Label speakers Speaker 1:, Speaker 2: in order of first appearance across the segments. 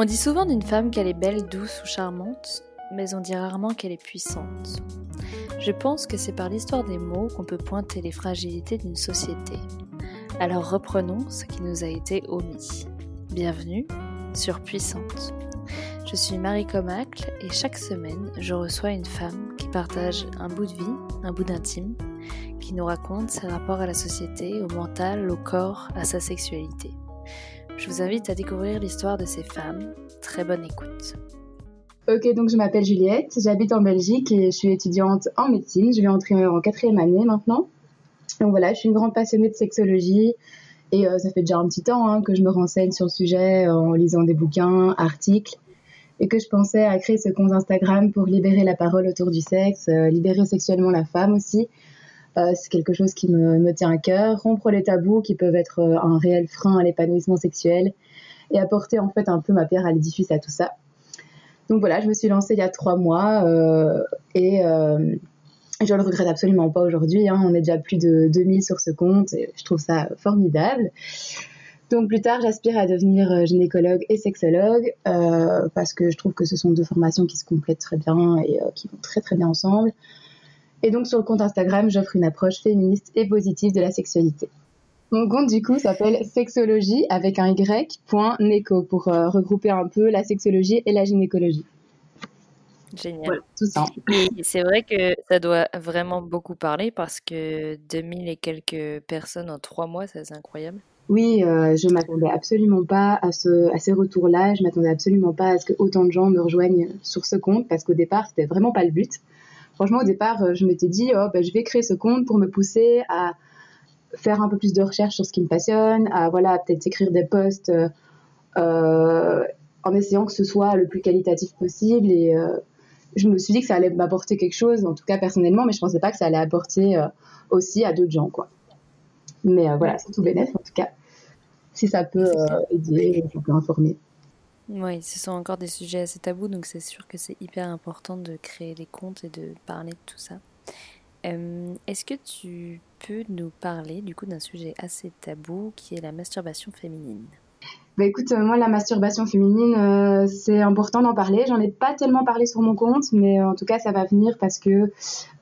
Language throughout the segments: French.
Speaker 1: On dit souvent d'une femme qu'elle est belle, douce ou charmante, mais on dit rarement qu'elle est puissante. Je pense que c'est par l'histoire des mots qu'on peut pointer les fragilités d'une société. Alors reprenons ce qui nous a été omis. Bienvenue sur Puissante. Je suis Marie Comacle et chaque semaine, je reçois une femme qui partage un bout de vie, un bout d'intime, qui nous raconte ses rapports à la société, au mental, au corps, à sa sexualité. Je vous invite à découvrir l'histoire de ces femmes. Très bonne écoute.
Speaker 2: Ok, donc je m'appelle Juliette, j'habite en Belgique et je suis étudiante en médecine. Je vais entrer en quatrième année maintenant. Donc voilà, je suis une grande passionnée de sexologie et euh, ça fait déjà un petit temps hein, que je me renseigne sur le sujet en lisant des bouquins, articles et que je pensais à créer ce compte Instagram pour libérer la parole autour du sexe, euh, libérer sexuellement la femme aussi. Euh, c'est quelque chose qui me, tient à cœur, rompre les tabous qui peuvent être euh, un réel frein à l'épanouissement sexuel et apporter en fait un peu ma pierre à l'édifice à tout ça. Donc voilà, je me suis lancée il y a trois mois euh, et je le regrette absolument pas aujourd'hui. Hein. On est déjà plus de 2000 sur ce compte et je trouve ça formidable. Donc plus tard, j'aspire à devenir gynécologue et sexologue parce que je trouve que ce sont deux formations qui se complètent très bien et qui vont très très bien ensemble. Et donc sur le compte Instagram, j'offre une approche féministe et positive de la sexualité. Mon compte du coup s'appelle sexologie avec un y.neco pour euh, regrouper un peu la sexologie et la gynécologie.
Speaker 1: Génial. tout ça. C'est vrai que ça doit vraiment beaucoup parler parce que 2000 et quelques personnes en trois mois, c'est incroyable.
Speaker 2: Oui, euh, je m'attendais absolument pas à, ce, à ces retours-là. Je m'attendais absolument pas à ce que autant de gens me rejoignent sur ce compte parce qu'au départ, c'était vraiment pas le but. Franchement, au départ, euh, je m'étais dit, oh, ben, je vais créer ce compte pour me pousser à faire un peu plus de recherche sur ce qui me passionne, à voilà, peut-être écrire des posts euh, euh, en essayant que ce soit le plus qualitatif possible. Et je me suis dit que ça allait m'apporter quelque chose, en tout cas personnellement, mais je pensais pas que ça allait apporter aussi à d'autres gens, quoi. Mais voilà, c'est tout bénéfice en tout cas. Si ça peut aider, ça peut informer.
Speaker 1: Oui, ce sont encore des sujets assez tabous, donc c'est sûr que c'est hyper important de créer des comptes et de parler de tout ça. Euh, est-ce que tu peux nous parler du coup d'un sujet assez tabou qui est la masturbation féminine?
Speaker 2: Bah écoute, euh, moi la masturbation féminine, euh, c'est important d'en parler. J'en ai pas tellement parlé sur mon compte, mais en tout cas ça va venir parce que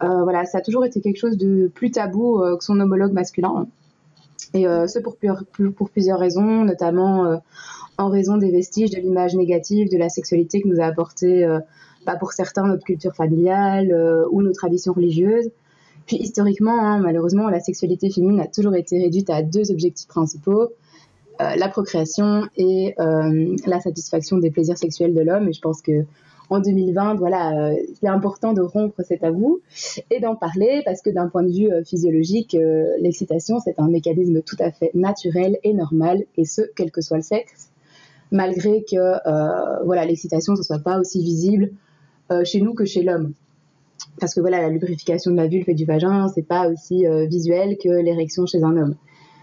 Speaker 2: voilà, ça a toujours été quelque chose de plus tabou que son homologue masculin. Et ce pour, pour, plusieurs raisons, notamment en raison des vestiges de l'image négative de la sexualité que nous a apporté, euh, bah, pour certains, notre culture familiale ou nos traditions religieuses. Puis historiquement, hein, malheureusement, la sexualité féminine a toujours été réduite à deux objectifs principaux, la procréation et la satisfaction des plaisirs sexuels de l'homme. Et je pense que en 2020, voilà, euh, c'est important de rompre cet tabou et d'en parler parce que d'un point de vue euh, physiologique, euh, l'excitation, c'est un mécanisme tout à fait naturel et normal, et ce, quel que soit le sexe, malgré que voilà, l'excitation ne soit pas aussi visible chez nous que chez l'homme. Parce que voilà, la lubrification de la vulve et du vagin, c'est pas aussi visuel que l'érection chez un homme.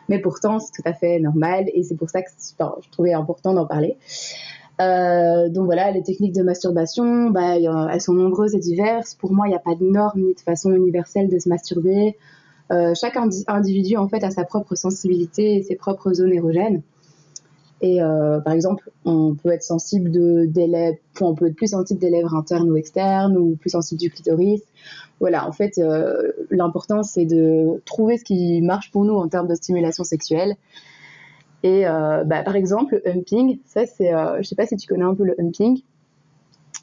Speaker 2: Mais pourtant, c'est tout à fait normal et c'est pour ça que je trouvais important d'en parler. Euh, donc voilà, les techniques de masturbation, bah, elles sont nombreuses et diverses. Pour moi, il n'y a pas de norme ni de façon universelle de se masturber. Euh, chaque individu en fait a sa propre sensibilité et ses propres zones érogènes. Et euh, par exemple, on peut être sensible de, des lèvres, on peut être plus sensible des lèvres internes ou externes, ou plus sensible du clitoris. Voilà, en fait, l'important c'est de trouver ce qui marche pour nous en termes de stimulation sexuelle et euh, bah, par exemple, le humping, ça c'est, euh, je sais pas si tu connais un peu le humping,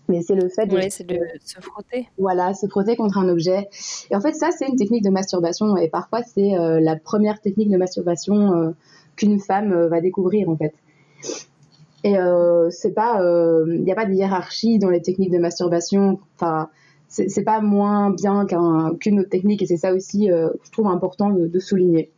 Speaker 2: mais c'est le fait
Speaker 1: de, c'est de se frotter.
Speaker 2: Voilà, se frotter contre un objet. Et en fait, ça c'est une technique de masturbation et parfois c'est euh, la première technique de masturbation qu'une femme va découvrir en fait. Et c'est pas, il n'y a pas de hiérarchie dans les techniques de masturbation. Enfin, c'est pas moins bien qu'une autre technique et c'est ça aussi, je trouve important de, souligner.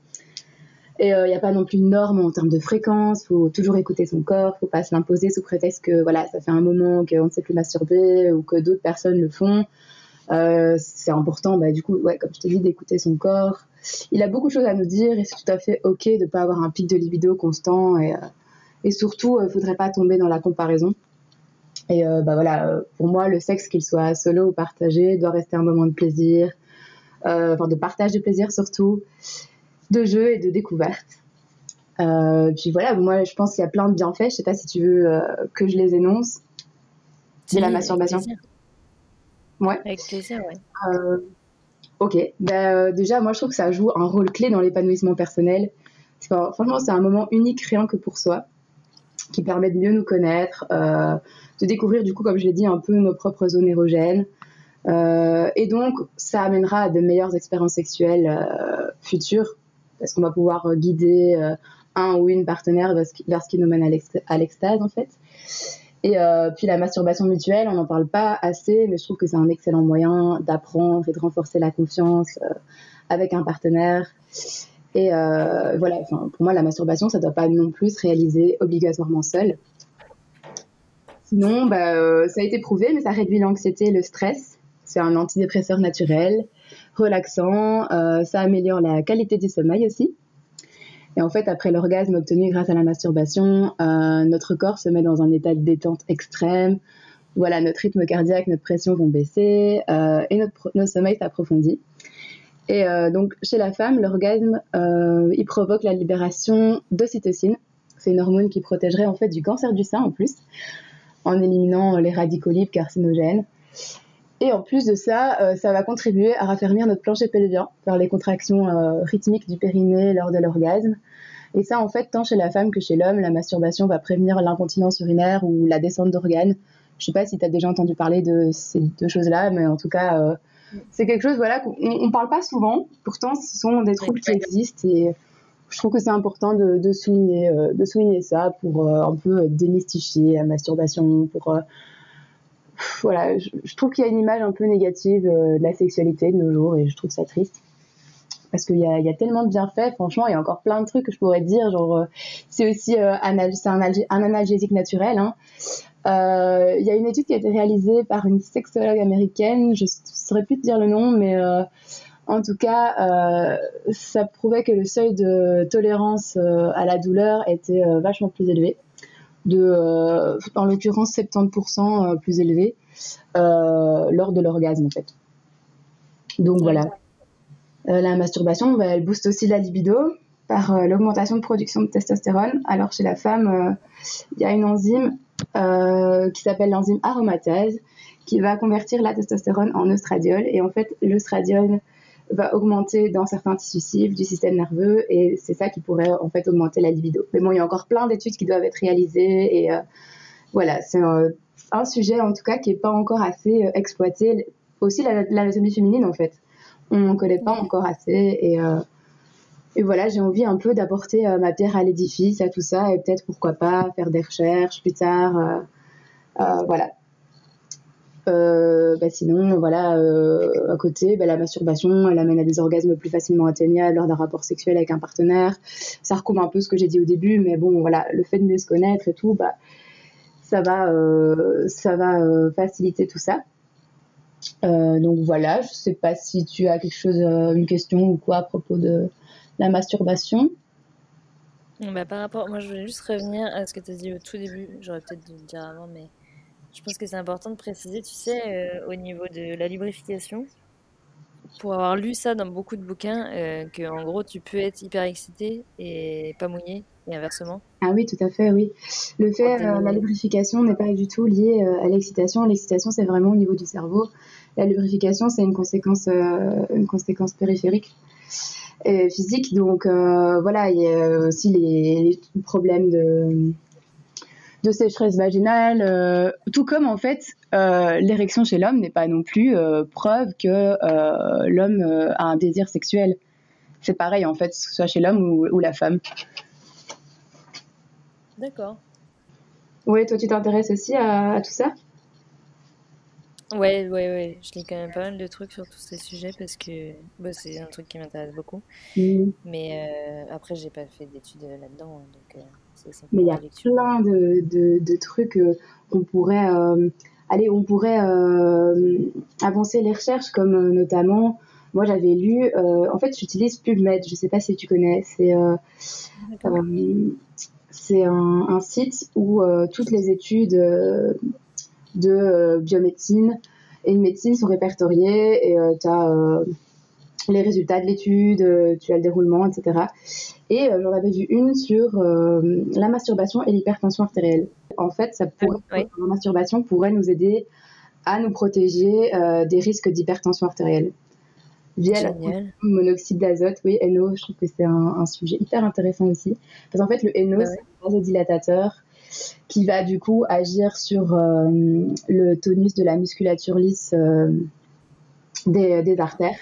Speaker 2: Et il euh, n'y a pas non plus de normes en termes de fréquence. faut toujours écouter son corps. faut pas se l'imposer sous prétexte que voilà, ça fait un moment qu'on ne sait plus masturber ou que d'autres personnes le font. Euh, c'est important, bah, du coup, ouais, comme je te dis, d'écouter son corps. Il a beaucoup de choses à nous dire et c'est tout à fait ok de ne pas avoir un pic de libido constant et, euh, et surtout, il faudrait pas tomber dans la comparaison. Et bah voilà, pour moi, le sexe, qu'il soit solo ou partagé, doit rester un moment de plaisir, enfin de partage de plaisir surtout de jeu et de découverte. puis voilà, moi je pense qu'il y a plein de bienfaits. Je sais pas si tu veux que je les énonce.
Speaker 1: C'est la masturbation.
Speaker 2: Ouais.
Speaker 1: Avec plaisir, ouais.
Speaker 2: Ok, ben, déjà, moi je trouve que ça joue un rôle clé dans l'épanouissement personnel. franchement, c'est un moment unique rien que pour soi, qui permet de mieux nous connaître, euh, de découvrir du coup, comme je l'ai dit, un peu nos propres zones érogènes. Euh, et donc, ça amènera à de meilleures expériences sexuelles euh, futures, parce qu'on va pouvoir guider un ou une partenaire vers ce qui nous mène à l'extase, en fait. Et euh, puis la masturbation mutuelle, on n'en parle pas assez, mais je trouve que c'est un excellent moyen d'apprendre et de renforcer la confiance euh, avec un partenaire. Et euh, voilà, pour moi, la masturbation, ça ne doit pas non plus se réaliser obligatoirement seul. Sinon, bah, ça a été prouvé, mais ça réduit l'anxiété et le stress. C'est un antidépresseur naturel, relaxant, ça améliore la qualité du sommeil aussi. Et en fait, après l'orgasme obtenu grâce à la masturbation, euh, notre corps se met dans un état de détente extrême. Voilà, notre rythme cardiaque, notre pression vont baisser euh, et notre, notre sommeil s'approfondit. Et euh, donc, chez la femme, l'orgasme, il provoque la libération d'ocytocine. C'est une hormone qui protégerait en fait du cancer du sein en plus, en éliminant les radicaux libres carcinogènes. Et en plus de ça, ça va contribuer à raffermir notre plancher pelvien par les contractions rythmiques du périnée lors de l'orgasme. Et ça, en fait, tant chez la femme que chez l'homme, la masturbation va prévenir l'incontinence urinaire ou la descente d'organes. Je sais pas si tu as déjà entendu parler de ces deux choses-là, mais en tout cas, euh, c'est quelque chose voilà, qu'on ne parle pas souvent. Pourtant, ce sont des troubles qui existent et je trouve que c'est important de, souligner, euh, de souligner ça pour euh, un peu démystifier la masturbation, pour voilà, je, je trouve qu'il y a une image un peu négative de la sexualité de nos jours et je trouve ça triste parce qu'il y a, y a, tellement de bienfaits, franchement, il y a encore plein de trucs que je pourrais dire, genre, euh, c'est aussi euh, un, analgésique naturel. Hein. Euh, il y a une étude qui a été réalisée par une sexologue américaine, je ne saurais plus te dire le nom, mais euh, en tout cas, euh, ça prouvait que le seuil de tolérance à la douleur était vachement plus élevé, de, en l'occurrence 70% plus élevé lors de l'orgasme en fait. Donc voilà. La masturbation, bah, elle booste aussi la libido par l'augmentation de production de testostérone. Alors chez la femme, euh, il y a une enzyme qui s'appelle l'enzyme aromatase qui va convertir la testostérone en oestradiol. Et en fait, l'oestradiol va augmenter dans certains tissus cibles du système nerveux et c'est ça qui pourrait en fait augmenter la libido. Mais bon, il y a encore plein d'études qui doivent être réalisées et voilà, c'est un, sujet en tout cas qui n'est pas encore assez exploité. Aussi l'anatomie féminine en fait on n'en connaît pas encore assez. Et, euh, et voilà, j'ai envie un peu d'apporter euh, ma pierre à l'édifice, à tout ça, et peut-être pourquoi pas faire des recherches plus tard. Euh, voilà. Bah sinon, voilà, à côté, bah, la masturbation, elle amène à des orgasmes plus facilement atteignables lors d'un rapport sexuel avec un partenaire. Ça recouvre un peu ce que j'ai dit au début, mais bon, voilà, le fait de mieux se connaître et tout, bah, ça va, ça va faciliter tout ça. Euh, donc voilà, je sais pas si tu as quelque chose, euh, une question ou quoi à propos de la masturbation.
Speaker 1: Bah, par rapport, moi je voulais juste revenir à ce que tu as dit au tout début, j'aurais peut-être dû le dire avant, mais je pense que c'est important de préciser, tu sais, euh, au niveau de la lubrification, pour avoir lu ça dans beaucoup de bouquins, que en gros tu peux être hyper excité et pas mouillé, et inversement.
Speaker 2: Ah oui, tout à fait, oui. Le fait, la lubrification n'est pas du tout lié à l'excitation. L'excitation, c'est vraiment au niveau du cerveau la lubrification, c'est une conséquence, euh, une conséquence périphérique physique. Donc euh, voilà, il y a aussi les, problèmes de, de sécheresse vaginale, euh, tout comme en fait l'érection chez l'homme n'est pas non plus preuve que l'homme a un désir sexuel. C'est pareil en fait, que ce soit chez l'homme ou, la femme.
Speaker 1: D'accord.
Speaker 2: Oui, toi tu t'intéresses aussi à tout ça?
Speaker 1: Ouais, ouais, ouais. Je lis quand même pas mal de trucs sur tous ces sujets parce que bah, c'est un truc qui m'intéresse beaucoup. Mm. Mais euh, après, j'ai pas fait d'études là-dedans. Hein, donc,
Speaker 2: euh, Mais il y a plein de, de, de trucs euh, qu'on pourrait. Euh, allez, on pourrait avancer les recherches, comme notamment. Moi, j'avais lu. en fait, j'utilise PubMed. Je sais pas si tu connais. C'est. c'est un, un, site où toutes les études de euh, biomédecine et de médecine sont répertoriées et euh, tu as euh, les résultats de l'étude, tu as le déroulement, etc. Et j'en avais vu une sur la masturbation et l'hypertension artérielle. En fait, ça pourrait, la masturbation pourrait nous aider à nous protéger des risques d'hypertension artérielle via le monoxyde d'azote. Oui, NO, je trouve que c'est un, sujet hyper intéressant aussi. Parce qu'en fait, le NO, c'est un vasodilatateur qui va du coup agir sur euh, le tonus de la musculature lisse euh, des, artères.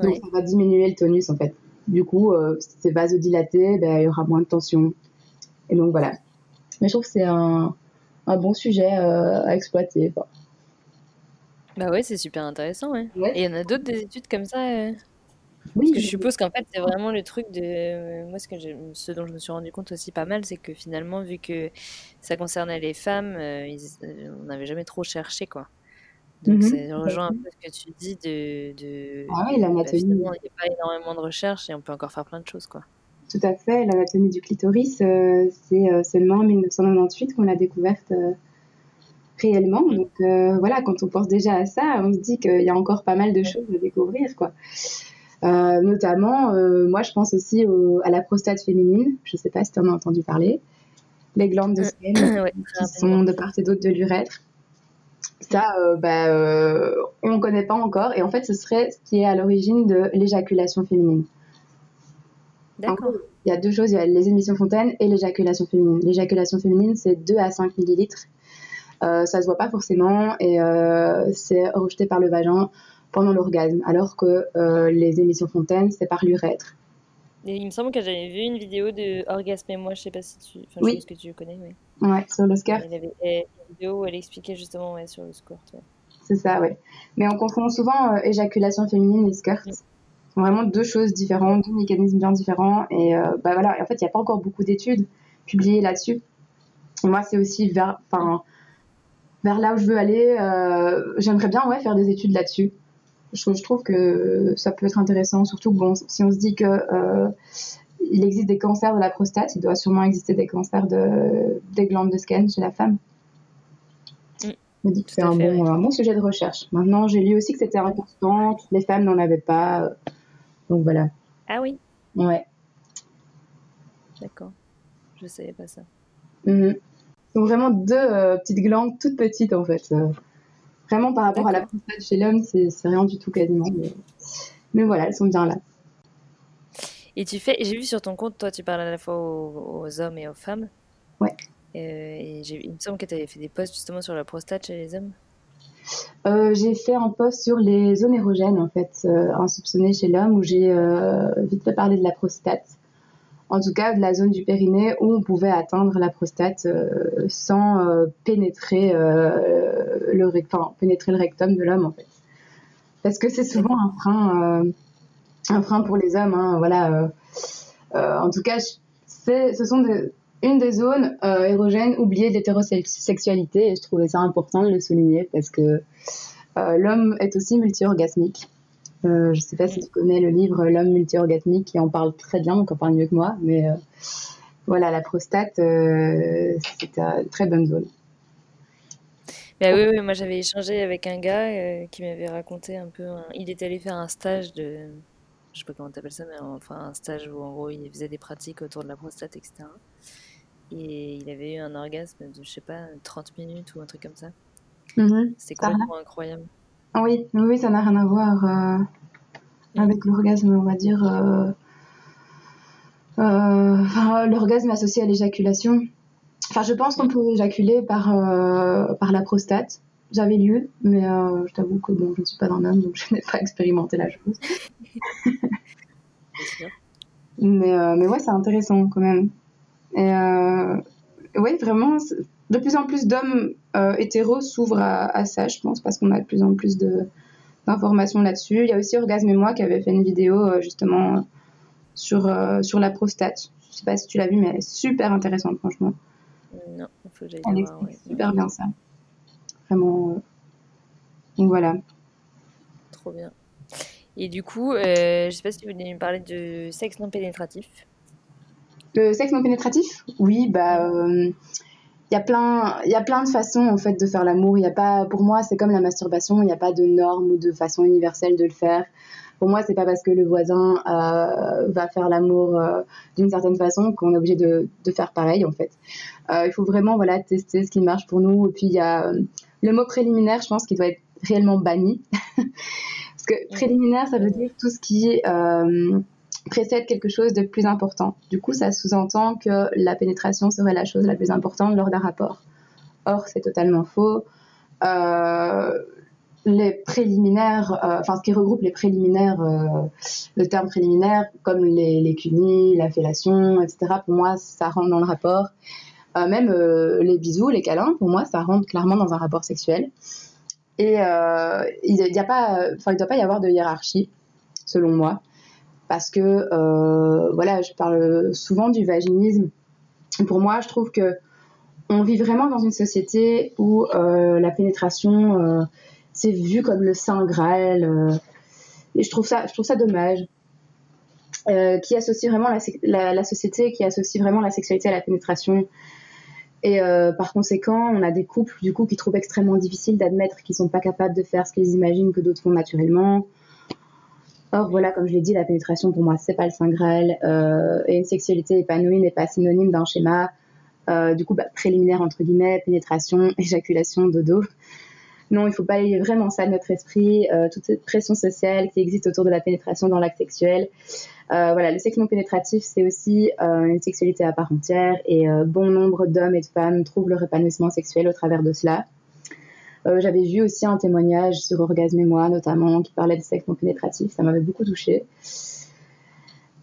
Speaker 2: Donc ça va diminuer le tonus en fait. Du coup, euh, si c'est vasodilaté, ben, il y aura moins de tension. Et donc voilà. Mais je trouve que c'est un, bon sujet à exploiter.
Speaker 1: Bah ouais, c'est super intéressant, ouais. Et il y en a d'autres des études comme ça euh Oui. Parce que je suppose qu'en fait, c'est vraiment le truc de. Euh, moi, ce, que ce dont je me suis rendu compte aussi pas mal, c'est que finalement, vu que ça concernait les femmes, euh, on n'avait jamais trop cherché, quoi. Donc, mmh ça rejoint un peu ce que tu dis de. de
Speaker 2: ah oui, bah, l'anatomie.
Speaker 1: il n'y a pas énormément de recherche et on peut encore faire plein de choses, quoi.
Speaker 2: Tout à fait. L'anatomie du clitoris, c'est seulement en 1998 qu'on l'a découverte réellement. Mm. Donc euh, voilà, quand on pense déjà à ça, on se dit qu'il y a encore pas mal de choses à découvrir, quoi. Euh, notamment, euh, moi, je pense aussi à la prostate féminine. Je sais pas si tu en as entendu parler. Les glandes de Skene qui sont de part et d'autre de l'urètre. Ça, bah, on ne connaît pas encore. Et en fait, ce serait ce qui est à l'origine de l'éjaculation féminine.
Speaker 1: D'accord.
Speaker 2: Il y a deux choses, il y a les émissions fontaines et l'éjaculation féminine. L'éjaculation féminine, c'est 2 à 5 millilitres euh, ça se voit pas forcément et euh, c'est rejeté par le vagin pendant l'orgasme, alors que euh, les émissions fontaines, c'est par l'urètre.
Speaker 1: il me semble que j'avais vu une vidéo de Orgasme et moi, je sais pas si tu, enfin,
Speaker 2: oui.
Speaker 1: je que tu connais, oui.
Speaker 2: Ouais, sur le skirt.
Speaker 1: Il y avait une vidéo où elle expliquait justement ouais, sur le skirt.
Speaker 2: C'est ça, oui. Mais on confond souvent éjaculation féminine et skirt. Ce sont vraiment deux choses différentes, deux mécanismes bien différents. Et bah voilà, et en fait, il n'y a pas encore beaucoup d'études publiées là-dessus. Moi, c'est aussi vers, enfin, vers là où je veux aller. Euh, j'aimerais bien ouais, faire des études là-dessus. Je, je, trouve que ça peut être intéressant, surtout bon, si on se dit que euh, il existe des cancers de la prostate, il doit sûrement exister des cancers de, des glandes de scan chez la femme. Mm. Je me dis que c'est un, bon, un bon sujet de recherche. Maintenant, j'ai lu aussi que c'était important, toutes les femmes n'en avaient pas. donc voilà.
Speaker 1: Ah oui
Speaker 2: Ouais.
Speaker 1: D'accord. Je savais pas ça.
Speaker 2: Mm sont vraiment deux euh, petites glandes toutes petites en fait. Euh, vraiment par rapport à la prostate chez l'homme, c'est rien du tout quasiment. Mais, voilà, elles sont bien là.
Speaker 1: Et tu fais, j'ai vu sur ton compte, toi tu parles à la fois aux, hommes et aux femmes.
Speaker 2: Ouais.
Speaker 1: Euh, et il me semble que tu avais fait des posts justement sur la prostate chez les hommes.
Speaker 2: j'ai fait un post sur les zones érogènes en fait, insoupçonnées chez l'homme où j'ai vite fait parler de la prostate en tout cas de la zone du périnée où on pouvait atteindre la prostate euh, sans euh, pénétrer, euh, le, pénétrer le rectum de l'homme en fait. Parce que c'est souvent un frein, un frein pour les hommes. Hein, voilà. en tout cas, ce sont une des zones érogènes oubliées de l'hétérosexualité et je trouvais ça important de le souligner parce que l'homme est aussi multi-orgasmique. Euh, je ne sais pas si tu connais le livre L'homme multi-orgasmique qui en parle très bien, donc en parle mieux que moi. Mais euh, voilà, la prostate, euh, c'est une très bonne zone.
Speaker 1: Bah oui, oui, moi j'avais échangé avec un gars qui m'avait raconté un peu. Il était allé faire un stage de. Je sais pas comment t'appelles ça, mais enfin un stage où en gros il faisait des pratiques autour de la prostate, etc. Et il avait eu un orgasme de, je sais pas, 30 minutes ou un truc comme ça.
Speaker 2: Mm-hmm.
Speaker 1: C'est complètement incroyable.
Speaker 2: Oui, oui, ça n'a rien à voir euh, avec l'orgasme, on va dire. Euh, euh, l'orgasme associé à l'éjaculation. Enfin, je pense qu'on peut éjaculer par, par la prostate. J'avais lu, mais je t'avoue que bon, je ne suis pas un homme, donc je n'ai pas expérimenté la chose. mais, mais ouais, c'est intéressant quand même. Et oui, vraiment, de plus en plus d'hommes euh, hétéros s'ouvrent à, ça, je pense, parce qu'on a de plus en plus d'informations là-dessus. Il y a aussi Orgasme et moi qui avait fait une vidéo euh, justement sur, euh, sur la prostate. Je sais pas si tu l'as vu, mais elle est super intéressante, franchement.
Speaker 1: Non, il faut que j'aille
Speaker 2: voir, super bien ça. Vraiment. Donc voilà.
Speaker 1: Trop bien. Et du coup, je sais pas si tu voulais nous parler de sexe non pénétratif.
Speaker 2: Le sexe non pénétratif? Oui, bah il y a plein il y a plein de façons en fait de faire l'amour il y a pas pour moi c'est comme la masturbation il n'y a pas de normes ou de façon universelle de le faire pour moi, c'est pas parce que le voisin va faire l'amour d'une certaine façon qu'on est obligé de, de, faire pareil en fait. il faut vraiment voilà tester ce qui marche pour nous. Et puis il y a le mot préliminaire, je pense qu'il doit être réellement banni. Parce que préliminaire, ça veut dire tout ce qui euh, précède quelque chose de plus important. Du coup, ça sous-entend que la pénétration serait la chose la plus importante lors d'un rapport. Or, c'est totalement faux. Euh, les préliminaires, euh, enfin ce qui regroupe les préliminaires, le terme préliminaire, comme les, les la fellation, etc. Pour moi, ça rentre dans le rapport. même les bisous, les câlins, pour moi, ça rentre clairement dans un rapport sexuel. Et euh, il ne doit pas y avoir de hiérarchie, selon moi, parce que euh, voilà, je parle souvent du vaginisme. Pour moi, je trouve que on vit vraiment dans une société où euh, la pénétration c'est vu comme le saint graal. et je trouve ça, je trouve ça dommage. qui associe vraiment la, société, qui associe vraiment la sexualité à la pénétration. Et euh, par conséquent, on a des couples du coup qui trouvent extrêmement difficile d'admettre qu'ils sont pas capables de faire ce qu'ils imaginent que d'autres font naturellement. Or voilà, comme je l'ai dit, la pénétration pour moi c'est pas le saint graal euh, et une sexualité épanouie n'est pas synonyme d'un schéma euh, du coup bah, préliminaire entre guillemets, pénétration, éjaculation, dodo. Non, il faut pas aller vraiment ça de notre esprit, euh, toute cette pression sociale qui existe autour de la pénétration dans l'acte sexuel. Euh, voilà, le sexe non pénétratif, c'est aussi euh, une sexualité à part entière et euh, bon nombre d'hommes et de femmes trouvent leur épanouissement sexuel au travers de cela. J'avais vu aussi un témoignage sur Orgasme et moi, notamment, qui parlait de sexe non pénétratif. Ça m'avait beaucoup touchée.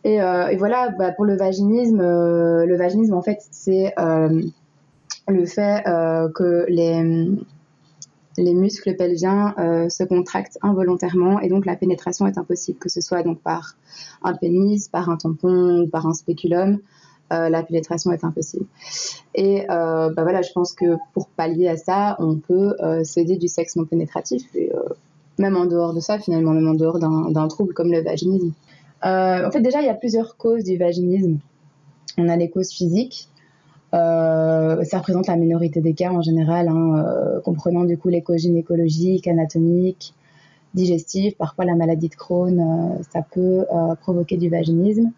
Speaker 2: Et, et voilà, bah, pour le vaginisme, le vaginisme, en fait, c'est le fait que les les muscles pelviens euh, se contractent involontairement et donc la pénétration est impossible, que ce soit donc par un pénis, par un tampon ou par un spéculum. Euh, la pénétration est impossible. Et euh, bah voilà, je pense que pour pallier à ça, on peut s'aider du sexe non pénétratif, même en dehors de ça, finalement, même en dehors d'un trouble comme le vaginisme. en fait, déjà, il y a plusieurs causes du vaginisme. On a les causes physiques, euh, ça représente la minorité des cas en général, hein, euh, comprenant du coup l'écho gynécologique, anatomique, digestif. Parfois, la maladie de Crohn, euh, ça peut provoquer du vaginisme,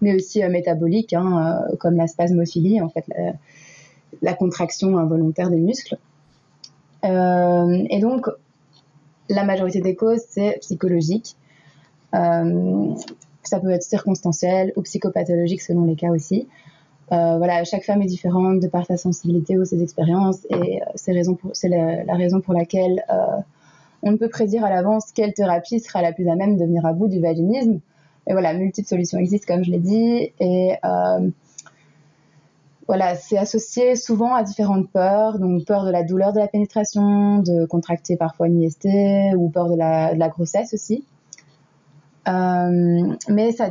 Speaker 2: mais aussi métabolique, hein, comme la spasmophilie, en fait, la, contraction involontaire des muscles. et donc, la majorité des causes, c'est psychologique. ça peut être circonstanciel ou psychopathologique selon les cas aussi. Euh, voilà, chaque femme est différente de par sa sensibilité ou ses expériences, et euh, c'est la, raison pour laquelle euh, on ne peut prédire à l'avance quelle thérapie sera la plus à même de venir à bout du vaginisme. Et voilà, multiples solutions existent, comme je l'ai dit, et voilà, c'est associé souvent à différentes peurs, donc peur de la douleur de la pénétration, de contracter parfois une IST ou peur de la, de la grossesse aussi. Euh, mais ça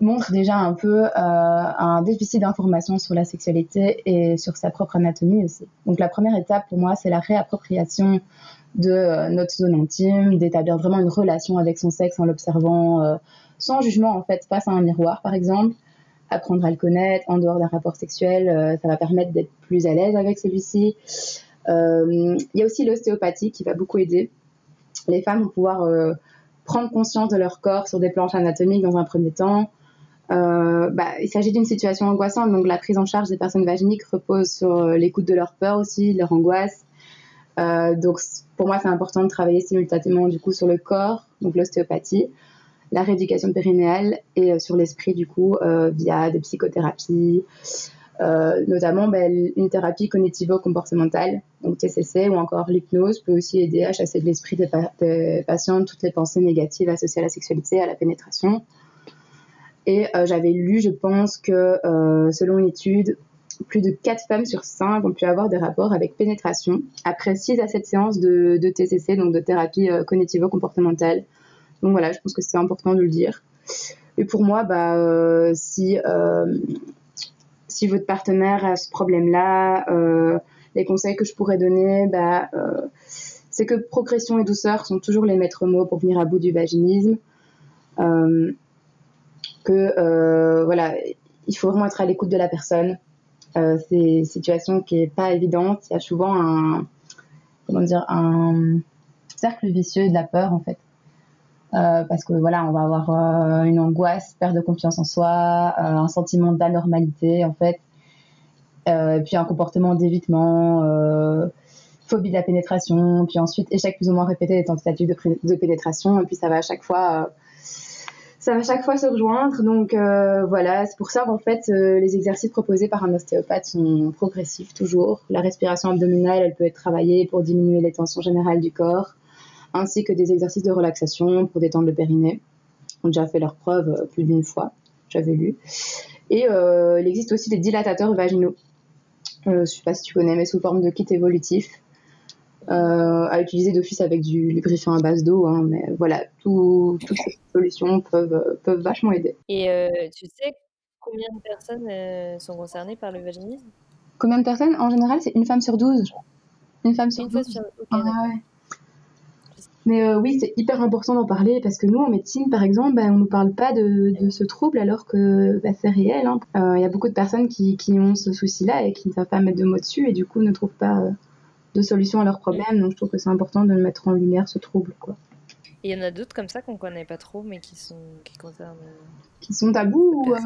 Speaker 2: montre déjà un peu euh, un déficit d'information sur la sexualité et sur sa propre anatomie aussi. Donc la première étape pour moi, c'est la réappropriation de euh, notre zone intime, d'établir vraiment une relation avec son sexe en l'observant euh, sans jugement en fait face à un miroir par exemple. Apprendre à le connaître en dehors d'un rapport sexuel, ça va permettre d'être plus à l'aise avec celui-ci. Il y a aussi l'ostéopathie qui va beaucoup aider. Les femmes vont pouvoir prendre conscience de leur corps sur des planches anatomiques dans un premier temps, euh, bah, il s'agit d'une situation angoissante, donc la prise en charge des personnes vaginiques repose sur euh, l'écoute de leur peur aussi, leur angoisse. Euh, donc pour moi, c'est important de travailler simultanément du coup sur le corps, donc l'ostéopathie, la rééducation périnéale et euh, sur l'esprit du coup euh, via des psychothérapies, notamment bah, une thérapie cognitivo-comportementale, donc TCC ou encore l'hypnose peut aussi aider à chasser de l'esprit des, des patients toutes les pensées négatives associées à la sexualité, à la pénétration. Et j'avais lu, je pense que selon une étude, plus de 4 femmes sur 5 ont pu avoir des rapports avec pénétration après 6 à 7 séances de, TCC, donc de thérapie euh, cognitivo-comportementale. Donc voilà, je pense que c'est important de le dire. Et pour moi, bah, si, si votre partenaire a ce problème-là, les conseils que je pourrais donner, bah, c'est que progression et douceur sont toujours les maîtres mots pour venir à bout du vaginisme que euh, voilà, il faut vraiment être à l'écoute de la personne. Euh, c'est une situation qui est pas évidente. Il y a souvent un comment dire un cercle vicieux de la peur en fait. parce que voilà, on va avoir une angoisse, perte de confiance en soi, un sentiment d'anormalité en fait, puis un comportement d'évitement, phobie de la pénétration, puis ensuite échec plus ou moins répété des tentatives de, pénétration, et puis ça va à chaque fois ça va chaque fois se rejoindre. Donc euh, voilà, c'est pour ça qu'en fait, euh, les exercices proposés par un ostéopathe sont progressifs toujours. La respiration abdominale, elle peut être travaillée pour diminuer les tensions générales du corps, ainsi que des exercices de relaxation pour détendre le périnée. On a déjà fait leur preuve euh, plus d'une fois, j'avais lu. Et il existe aussi des dilatateurs vaginaux. je ne sais pas si tu connais, mais sous forme de kit évolutif. Euh, à utiliser d'office avec du lubrifiant à base d'eau. Hein, mais voilà, toutes ces solutions peuvent, peuvent vachement aider.
Speaker 1: Et euh, tu sais combien de personnes euh, sont concernées par le vaginisme?
Speaker 2: Combien de personnes? En général, c'est une femme sur 12. Une femme sur 12. Mais oui, c'est hyper important d'en parler parce que nous, en médecine, par exemple, bah, on ne nous parle pas de, de, ce trouble alors que bah, c'est réel. Hein. Il y a beaucoup de personnes qui, qui ont ce souci-là et qui ne savent pas mettre de mots dessus et du coup ne trouvent pas de solutions à leurs problèmes. Donc je trouve que c'est important de mettre en lumière ce trouble. Quoi.
Speaker 1: il y en a d'autres comme ça qu'on connaît pas trop, mais qui sont qui concernent. Euh,
Speaker 2: qui sont tabous ou, euh,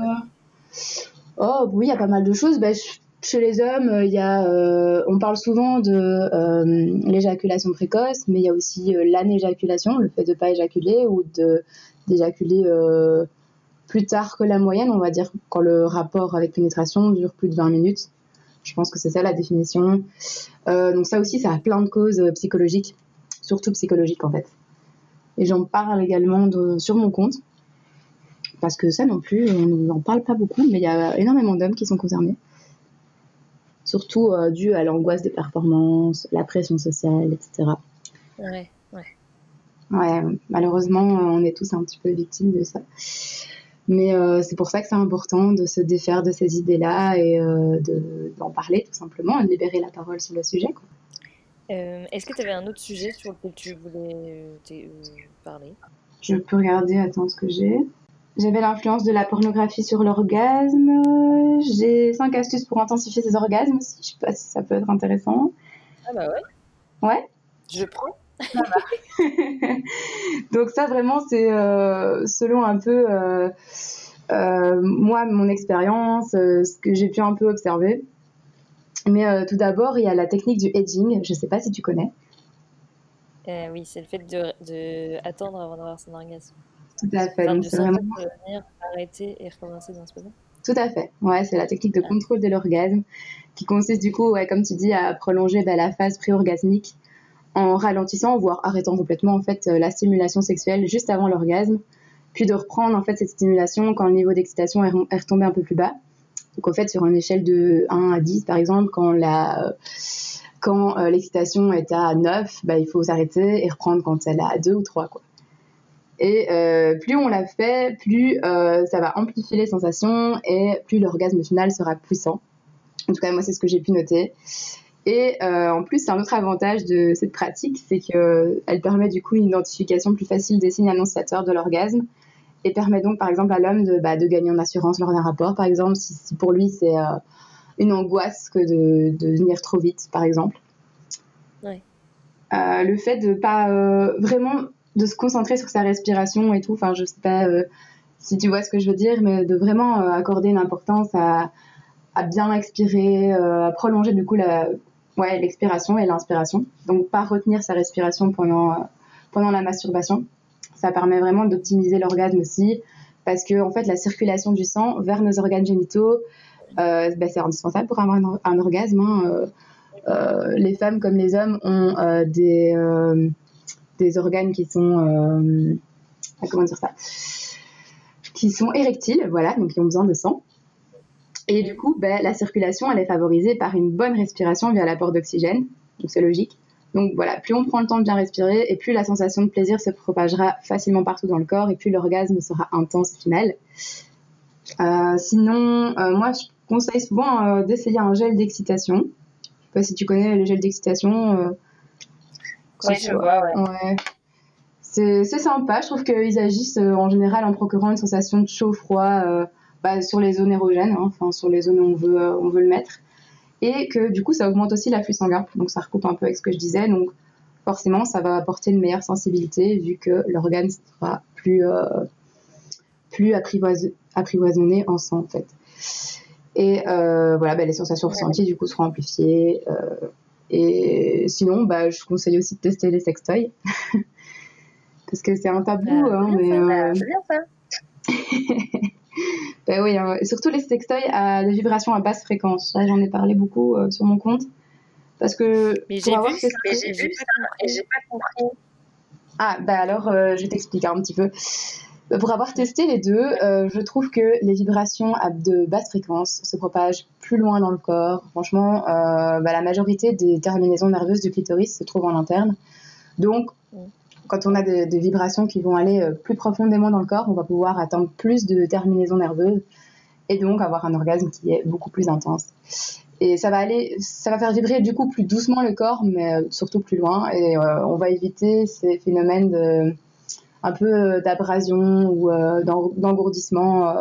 Speaker 2: Oh oui, il y a pas mal de choses. Bah, chez les hommes, euh, il y a, on parle souvent de l'éjaculation précoce, mais il y a aussi l'anéjaculation, le fait de pas éjaculer ou de d'éjaculer plus tard que la moyenne, on va dire quand le rapport avec pénétration dure plus de 20 minutes. Je pense que c'est ça la définition. Euh, donc ça aussi, ça a plein de causes euh, psychologiques, surtout psychologiques en fait. Et j'en parle également sur mon compte, parce que ça non plus, on n'en parle pas beaucoup, mais il y a énormément d'hommes qui sont concernés. Surtout euh, dû à l'angoisse des performances, la pression sociale, etc.
Speaker 1: Ouais, ouais.
Speaker 2: Ouais, malheureusement, on est tous un petit peu victimes de ça. Mais euh, c'est pour ça que c'est important de se défaire de ces idées-là et euh, d'en parler tout simplement et de libérer la parole sur le sujet.
Speaker 1: Euh, Est-ce que tu avais un autre sujet sur lequel tu voulais euh, parler?
Speaker 2: Je peux regarder, attends ce que j'ai. J'avais l'influence de la pornographie sur l'orgasme. J'ai cinq astuces pour intensifier ses orgasmes aussi. Je sais pas si ça peut être intéressant.
Speaker 1: Ah bah
Speaker 2: ouais. Ouais.
Speaker 1: Je prends.
Speaker 2: Donc ça vraiment c'est euh, selon un peu euh, euh, moi mon expérience, ce que j'ai pu un peu observer. Mais tout d'abord il y a la technique du edging. Je sais pas si tu connais.
Speaker 1: oui, c'est le fait de, attendre avant d'avoir son orgasme.
Speaker 2: Tout à fait.
Speaker 1: Donc, c'est vraiment revenir, arrêter et recommencer dans ce moment.
Speaker 2: Tout à fait. Ouais, c'est la technique de contrôle de l'orgasme qui consiste du coup, ouais, comme tu dis, à prolonger bah, la phase pré-orgasmique en ralentissant, voire arrêtant complètement en fait euh, la stimulation sexuelle juste avant l'orgasme, puis de reprendre en fait cette stimulation quand le niveau d'excitation est, retombé un peu plus bas. Donc en fait sur une échelle de 1 à 10 par exemple, quand la quand euh, l'excitation est à 9, bah, il faut s'arrêter et reprendre quand elle est à 2 ou 3 quoi. Et euh, plus on l'a fait, plus ça va amplifier les sensations et plus l'orgasme final sera puissant. En tout cas, moi, c'est ce que j'ai pu noter. Et euh, en plus, un autre avantage de cette pratique, c'est qu'elle permet du coup une identification plus facile des signes annonciateurs de l'orgasme et permet donc par exemple à l'homme de, bah, de, gagner en assurance lors d'un rapport, par exemple, si, pour lui c'est euh, une angoisse que de, de, venir trop vite, par exemple.
Speaker 1: Ouais.
Speaker 2: Euh, le fait de pas euh, vraiment de se concentrer sur sa respiration et tout, enfin je sais pas euh, si tu vois ce que je veux dire, mais de vraiment accorder une importance à, à bien expirer, à prolonger du coup la, ouais, l'expiration et l'inspiration. Donc, pas retenir sa respiration pendant, euh, pendant la masturbation. Ça permet vraiment d'optimiser l'orgasme aussi, parce que en fait, la circulation du sang vers nos organes génitaux, euh, bah, c'est indispensable pour avoir un, orgasme. Hein. Euh, euh, les femmes comme les hommes ont euh, des, des organes qui sont, comment dire ça, qui sont érectiles, voilà, donc qui ont besoin de sang. Et du coup, ben, la circulation, elle est favorisée par une bonne respiration via l'apport d'oxygène. Donc c'est logique. Donc voilà, plus on prend le temps de bien respirer, et plus la sensation de plaisir se propagera facilement partout dans le corps, et plus l'orgasme sera intense au final. Euh, sinon, euh, moi, je conseille souvent euh, d'essayer un gel d'excitation. Je sais pas si tu connais le gel d'excitation.
Speaker 1: oui, je vois,
Speaker 2: ouais. C'est sympa, je trouve qu'ils agissent en général en procurant une sensation de chaud-froid bah, sur les zones érogènes, hein, enfin sur les zones où on veut, euh, on veut le mettre. Et que du coup, ça augmente aussi l'afflux sanguin. Donc ça recoupe un peu avec ce que je disais. Donc forcément, ça va apporter une meilleure sensibilité vu que l'organe sera plus, euh, plus apprivoisonné en sang, en fait. Et euh, voilà, bah, les sensations ressenties, du coup, seront amplifiées. Et sinon, bah, je conseille aussi de tester les sextoys. Parce que c'est un tabou.
Speaker 1: Bah,
Speaker 2: hein, mais,
Speaker 1: euh... bien ça.
Speaker 2: ben oui, hein, surtout les sextoys à des vibrations à basse fréquence. J'en ai parlé beaucoup euh, sur mon compte. Parce que.
Speaker 1: Mais j'ai vu, testé, j'ai vu ça et j'ai pas compris.
Speaker 2: Ah, bah alors, euh, je t'explique un petit peu. Pour avoir testé les deux, euh, je trouve que les vibrations à de basse fréquence se propagent plus loin dans le corps. Franchement, euh, bah, la majorité des terminaisons nerveuses du clitoris se trouvent en interne. Donc. Quand on a des, vibrations qui vont aller euh, plus profondément dans le corps, on va pouvoir atteindre plus de terminaisons nerveuses et donc avoir un orgasme qui est beaucoup plus intense. Et ça va aller, ça va faire vibrer du coup plus doucement le corps, mais euh, surtout plus loin. Et euh, on va éviter ces phénomènes de, un peu d'abrasion ou euh, d'en- d'engourdissement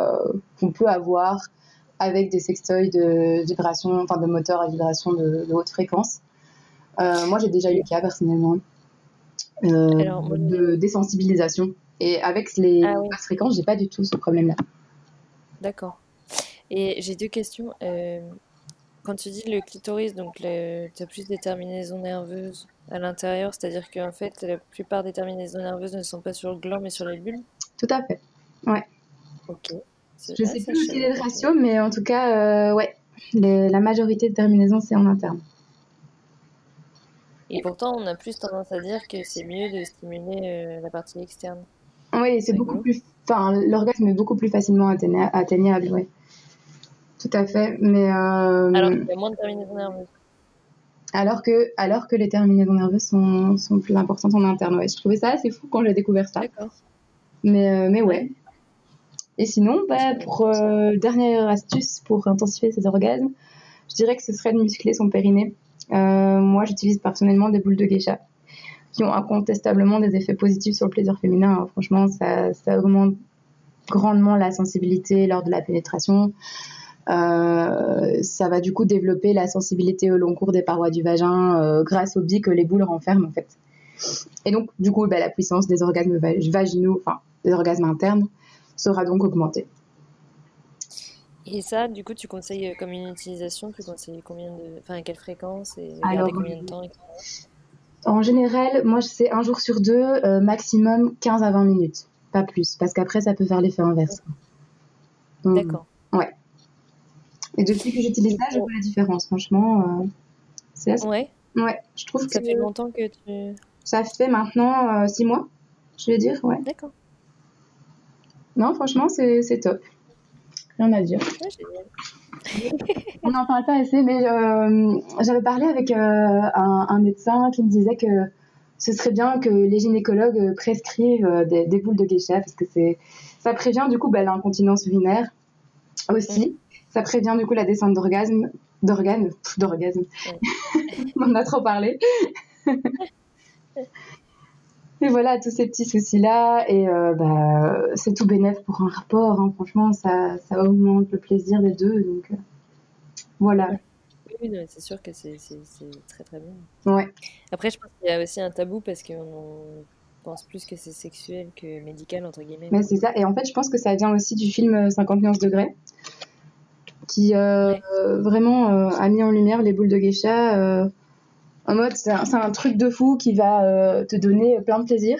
Speaker 2: qu'on peut avoir avec des sextoys de vibration, enfin de moteurs à vibration de, de haute fréquence. Moi, j'ai déjà eu le cas personnellement
Speaker 1: Alors, moi,
Speaker 2: de désensibilisation. Et avec les
Speaker 1: Ah oui.
Speaker 2: fréquences, j'ai pas du tout ce problème-là.
Speaker 1: D'accord. Et j'ai deux questions. Euh, quand tu dis le clitoris, donc tu as plus des terminaisons nerveuses à l'intérieur, c'est-à-dire qu'en fait, la plupart des terminaisons nerveuses ne sont pas sur le gland, mais sur les bulles?
Speaker 2: Tout à fait.
Speaker 1: Ok. C'est-
Speaker 2: Je
Speaker 1: ah,
Speaker 2: sais plus quel est le ratio, mais en tout cas, euh, ouais, Les- la majorité de terminaisons, c'est en interne.
Speaker 1: Et pourtant, on a plus tendance à dire que c'est mieux de stimuler euh, la partie externe.
Speaker 2: Oui, c'est beaucoup plus. Enfin, l'orgasme est beaucoup plus facilement atteigna- atteignable, ouais. Tout à fait. Mais euh,
Speaker 1: Alors qu'il y a moins de terminaisons nerveuses.
Speaker 2: alors que alors que les terminaisons nerveuses sont, sont plus importantes en interne, ouais. Je trouvais ça assez fou quand j'ai découvert ça.
Speaker 1: D'accord.
Speaker 2: Mais euh, mais ouais. Et sinon, bah, pour dernière astuce pour intensifier ces orgasmes, je dirais que ce serait de muscler son périnée. Euh, moi, j'utilise personnellement des boules de geisha qui ont incontestablement des effets positifs sur le plaisir féminin. hein. Franchement, ça, augmente grandement la sensibilité lors de la pénétration. Euh, ça va du coup développer la sensibilité au long cours des parois du vagin euh, grâce au biais que les boules renferment en fait. Et donc, du coup, bah, la puissance des orgasmes va- vaginaux, enfin des orgasmes internes, sera donc augmentée.
Speaker 1: Et ça, du coup, tu conseilles euh, comme une utilisation, tu conseilles combien de... Enfin, à quelle fréquence et
Speaker 2: Alors,
Speaker 1: combien de temps.
Speaker 2: En général, moi, c'est un jour sur deux, euh, maximum 15 à 20 minutes, pas plus, parce qu'après, ça peut faire l'effet inverse.
Speaker 1: D'accord.
Speaker 2: Et depuis que j'utilise ça, je vois la différence. Franchement, euh, c'est assez...
Speaker 1: Ouais,
Speaker 2: Ouais, je trouve que
Speaker 1: ça fait longtemps que tu...
Speaker 2: ça fait maintenant 6 mois, je vais dire, ouais.
Speaker 1: D'accord.
Speaker 2: Non, franchement, c'est top. Rien à dire. On n'en parle pas assez, mais euh, j'avais parlé avec euh, un, un médecin qui me disait que ce serait bien que les gynécologues euh, prescrivent des, des boules de geisha parce que c'est ça prévient du coup bah, l'incontinence urinaire aussi. Ça prévient du coup la descente d'orgasme, d'organes, d'orgasme. On en a trop parlé. Et voilà, tous ces petits soucis-là, et euh, bah, c'est tout bénef pour un rapport. hein. Franchement, ça, ça augmente le plaisir des deux. Donc euh, voilà.
Speaker 1: Oui, c'est sûr que c'est très très bien.
Speaker 2: Ouais.
Speaker 1: Après, je pense qu'il y a aussi un tabou parce qu'on pense plus que c'est sexuel que médical, entre guillemets.
Speaker 2: Mais c'est ça. Et en fait, je pense que ça vient aussi du film euh, 50 nuances degrés, qui euh,
Speaker 1: Ouais.
Speaker 2: euh, vraiment euh, a mis en lumière les boules de geisha. euh, en mode, c'est un, truc de fou qui va euh, te donner plein de plaisir.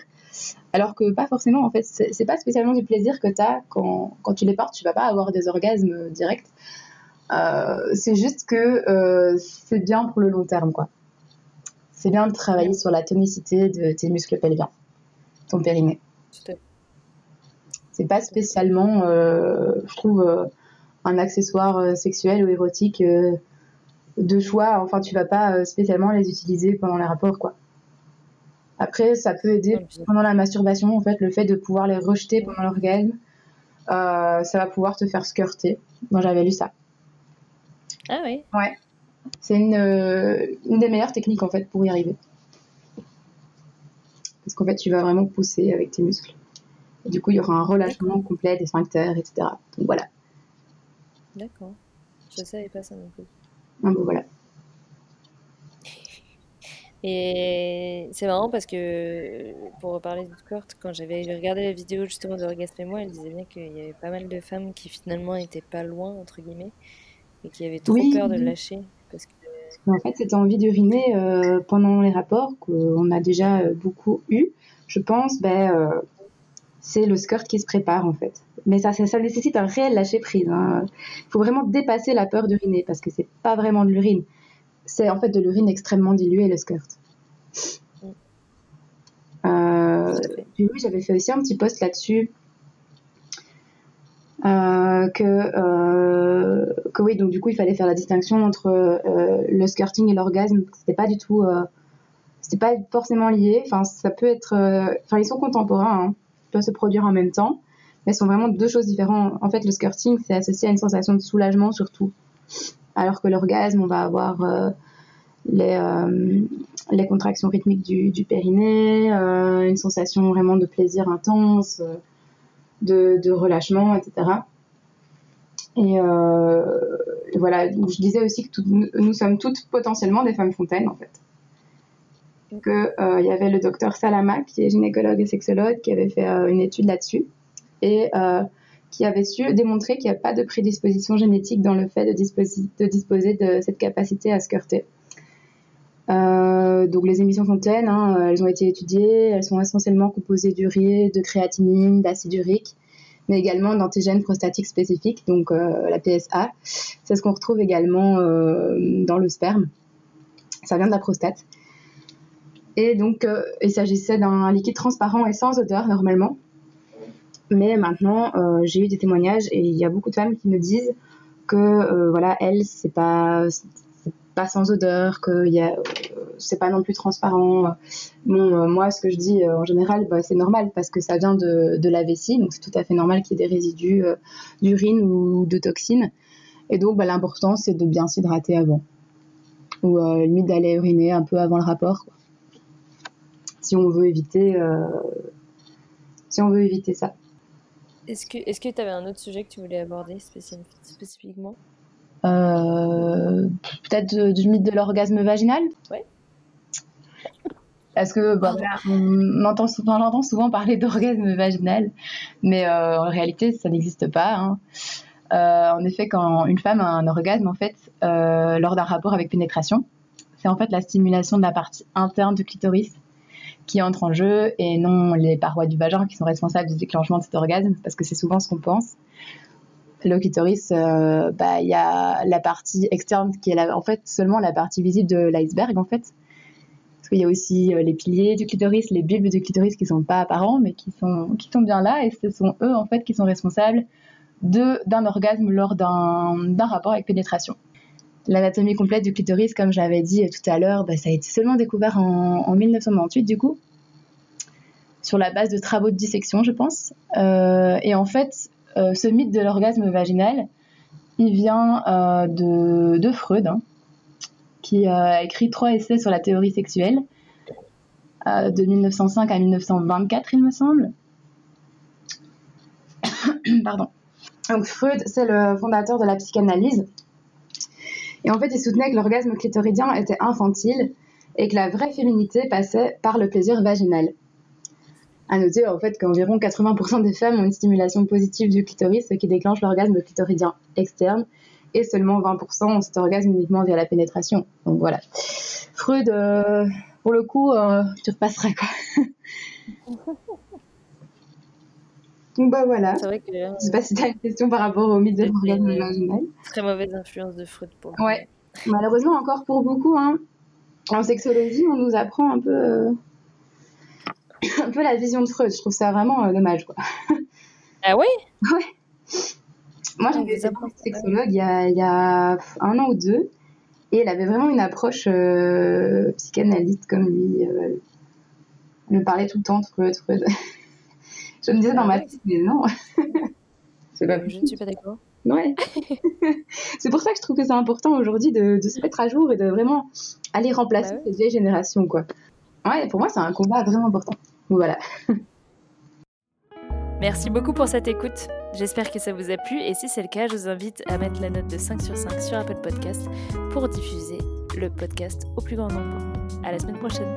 Speaker 2: Alors que pas forcément, en fait, c'est pas spécialement du plaisir que tu as quand, quand tu les portes, tu vas pas avoir des orgasmes directs. Euh, c'est juste que euh, c'est bien pour le long terme, quoi. C'est bien de travailler sur la tonicité de tes muscles pelviens, ton périnée c'est pas spécialement, je trouve, un accessoire sexuel ou érotique de choix. Enfin, tu vas pas euh, spécialement les utiliser pendant les rapports, quoi. Après, ça peut aider pendant la masturbation, en fait, le fait de pouvoir les rejeter pendant l'orgasme, euh, ça va pouvoir te faire squirter. Moi, j'avais lu ça.
Speaker 1: Ah oui,
Speaker 2: C'est une, euh, une des meilleures techniques, en fait, pour y arriver. Parce qu'en fait, tu vas vraiment pousser avec tes muscles. Et du coup, il y aura un relâchement complet des sphincters, etc. Donc voilà.
Speaker 1: d'accord. Je savais pas ça non plus.
Speaker 2: Bon, voilà.
Speaker 1: Et c'est marrant parce que, pour reparler du squirt, quand j'avais regardé la vidéo justement de Orgasme et moi, elle disait bien qu'il y avait pas mal de femmes qui finalement étaient pas loin, entre guillemets, et qui avaient trop peur de lâcher. Parce que...
Speaker 2: En fait, cette envie d'uriner euh, pendant les rapports, qu'on a déjà euh, beaucoup eu, je pense, ben, euh, c'est le skirt qui se prépare en fait. Mais ça, ça, nécessite un réel lâcher prise. Il hein. faut vraiment dépasser la peur d'uriner parce que c'est pas vraiment de l'urine c'est en fait de l'urine extrêmement diluée, le skirt. Euh, oui, j'avais fait aussi un petit post là-dessus. Euh, que, euh, que oui, donc du coup, il fallait faire la distinction entre euh, le skirting et l'orgasme. C'était pas du tout, c'était pas forcément lié. Enfin, ça peut être, enfin, ils sont contemporains, hein. Peuvent se produire en même temps, mais sont vraiment deux choses différentes. En fait, le skirting, c'est associé à une sensation de soulagement surtout alors que l'orgasme, on va avoir euh, les, euh, les, contractions rythmiques du, du périnée, euh, une sensation vraiment de plaisir intense, de, de relâchement, etc. Et voilà, je disais aussi que nous, sommes toutes potentiellement des femmes fontaines, en fait. Qu'il il y avait le docteur Salama, qui est gynécologue et sexologue, qui avait fait une étude là-dessus. Et qui avait su démontrer qu'il n'y a pas de prédisposition génétique dans le fait de, disposer de, cette capacité à skirter. Euh, donc les émissions fontaines, hein, elles ont été étudiées, elles sont essentiellement composées d'urée, de créatinine, d'acide urique, mais également d'antigènes prostatiques spécifiques, donc euh, la PSA. C'est ce qu'on retrouve également euh, dans le sperme. Ça vient de la prostate. Et donc il s'agissait d'un liquide transparent et sans odeur normalement, mais maintenant, euh, j'ai eu des témoignages et il y a beaucoup de femmes qui me disent que euh, voilà, elles, c'est pas pas sans odeur, que c'est pas non plus transparent. Bon, euh, moi, ce que je dis en général, bah, c'est normal parce que ça vient de, la vessie, donc c'est tout à fait normal qu'il y ait des résidus d'urine ou de toxines. Et donc, bah, l'important, c'est de bien s'hydrater avant. Ou limite d'aller uriner un peu avant le rapport. Si on veut éviter, si on veut éviter ça.
Speaker 1: Est-ce que est-ce que tu avais un autre sujet que tu voulais aborder spécifiquement?
Speaker 2: Euh, Peut-être du mythe de l'orgasme vaginal?
Speaker 1: Oui.
Speaker 2: Parce que bah, on entend souvent, j'entends souvent parler d'orgasme vaginal, mais euh, en réalité, ça n'existe pas. Hein. Euh, en effet, quand une femme a un orgasme, en fait, lors d'un rapport avec pénétration, c'est en fait la stimulation de la partie interne du clitoris qui entre en jeu et non les parois du vagin qui sont responsables du déclenchement de cet orgasme, parce que c'est souvent ce qu'on pense. Le clitoris, euh, bah, il y a la partie externe qui est en fait seulement la partie visible de l'iceberg en fait. Parce qu'il y a aussi euh, les piliers du clitoris, les bulbes du clitoris qui sont pas apparents mais qui sont, qui sont bien là et ce sont eux en fait qui sont responsables d'un orgasme lors d'un rapport avec pénétration. L'anatomie complète du clitoris, comme j'avais dit tout à l'heure, bah, ça a été seulement découvert en, 1998 du coup, sur la base de travaux de dissection, je pense. Euh, et en fait, euh, ce mythe de l'orgasme vaginal, il vient euh, de, Freud, hein, qui a écrit trois essais sur la théorie sexuelle, de 1905 à 1924, il me semble. Pardon. Donc Freud, c'est le fondateur de la psychanalyse. Et en fait, il soutenait que l'orgasme clitoridien était infantile et que la vraie féminité passait par le plaisir vaginal. À noter en fait qu'environ 80% des femmes ont une stimulation positive du clitoris, ce qui déclenche l'orgasme clitoridien externe, et seulement 20% ont cet orgasme uniquement via la pénétration. Donc voilà. Freud, euh, pour le coup, euh, tu repasseras quoi. Donc bah voilà. C'est vrai que. Je sais pas si tu as une question par rapport au mythe de l'orgasme vaginal.
Speaker 1: Très mauvaise influence de Freud pour
Speaker 2: Ouais. Malheureusement, encore pour beaucoup, hein. En sexologie, on nous apprend un peu, euh, un peu la vision de Freud. Je trouve ça vraiment euh, dommage, quoi.
Speaker 1: Ah oui
Speaker 2: Ouais. Moi, j'avais été sexologue il y, a, il y, a, un an ou deux, et elle avait vraiment une approche euh, psychanalyste comme lui. elle me parlait tout le temps de Freud, Freud. Je me disais dans ma tête, mais non.
Speaker 1: c'est pas je ne suis pas d'accord.
Speaker 2: Ouais. c'est pour ça que je trouve que c'est important aujourd'hui de, se mettre à jour et de vraiment aller remplacer bah cette vieille génération, quoi. Ouais, pour moi, c'est un combat vraiment important. Voilà.
Speaker 1: Merci beaucoup pour cette écoute. J'espère que ça vous a plu et si c'est le cas, je vous invite à mettre la note de 5 sur 5 sur Apple Podcast pour diffuser le podcast au plus grand nombre. À la semaine prochaine.